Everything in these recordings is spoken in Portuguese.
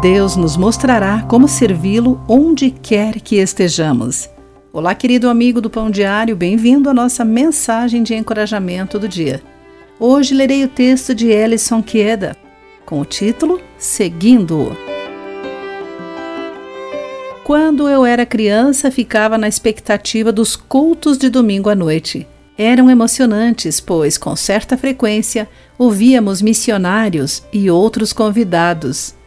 Deus nos mostrará como servi-lo onde quer que estejamos. Olá, querido amigo do Pão Diário, bem-vindo à nossa mensagem de encorajamento do dia. Hoje lerei o texto de Ellison Queda, com o título Seguindo-o. Quando eu era criança, ficava na expectativa dos cultos de domingo à noite. Eram emocionantes, pois, com certa frequência, ouvíamos missionários e outros convidados.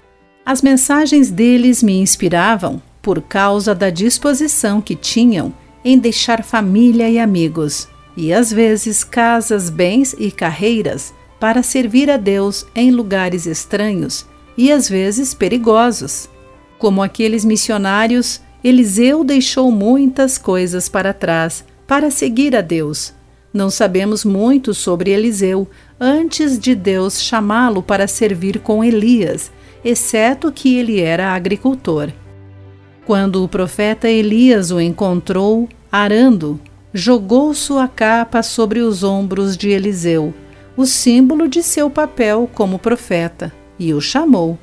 As mensagens deles me inspiravam por causa da disposição que tinham em deixar família e amigos, e às vezes casas, bens e carreiras para servir a Deus em lugares estranhos e às vezes perigosos. Como aqueles missionários, Eliseu deixou muitas coisas para trás para seguir a Deus. Não sabemos muito sobre Eliseu antes de Deus chamá-lo para servir com Elias, exceto que ele era agricultor. Quando o profeta Elias o encontrou arando, jogou sua capa sobre os ombros de Eliseu, o símbolo de seu papel como profeta, e o chamou.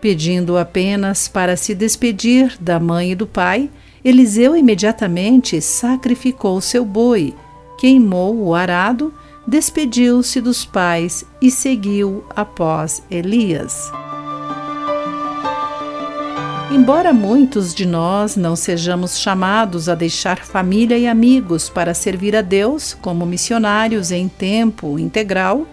Pedindo apenas para se despedir da mãe e do pai, Eliseu imediatamente sacrificou seu boi, queimou o arado, despediu-se dos pais e seguiu após Elias. Embora muitos de nós não sejamos chamados a deixar família e amigos para servir a Deus como missionários em tempo integral,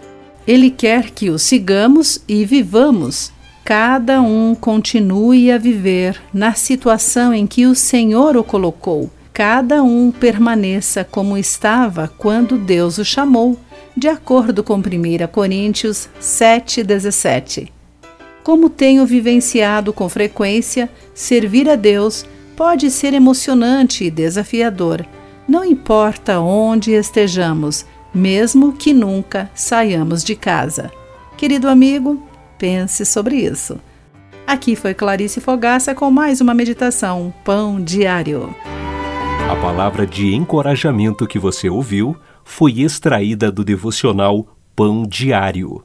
Ele quer que o sigamos e vivamos cada um continue a viver na situação em que o Senhor o colocou. Cada um permaneça como estava quando Deus o chamou, de acordo com 1 Coríntios 7,17. Como tenho vivenciado com frequência, servir a Deus pode ser emocionante e desafiador, não importa onde estejamos, mesmo que nunca saiamos de casa. Querido amigo, Pense sobre isso. Aqui foi Clarice Fogaça com mais uma meditação Pão Diário. A palavra de encorajamento que você ouviu foi extraída do devocional Pão Diário.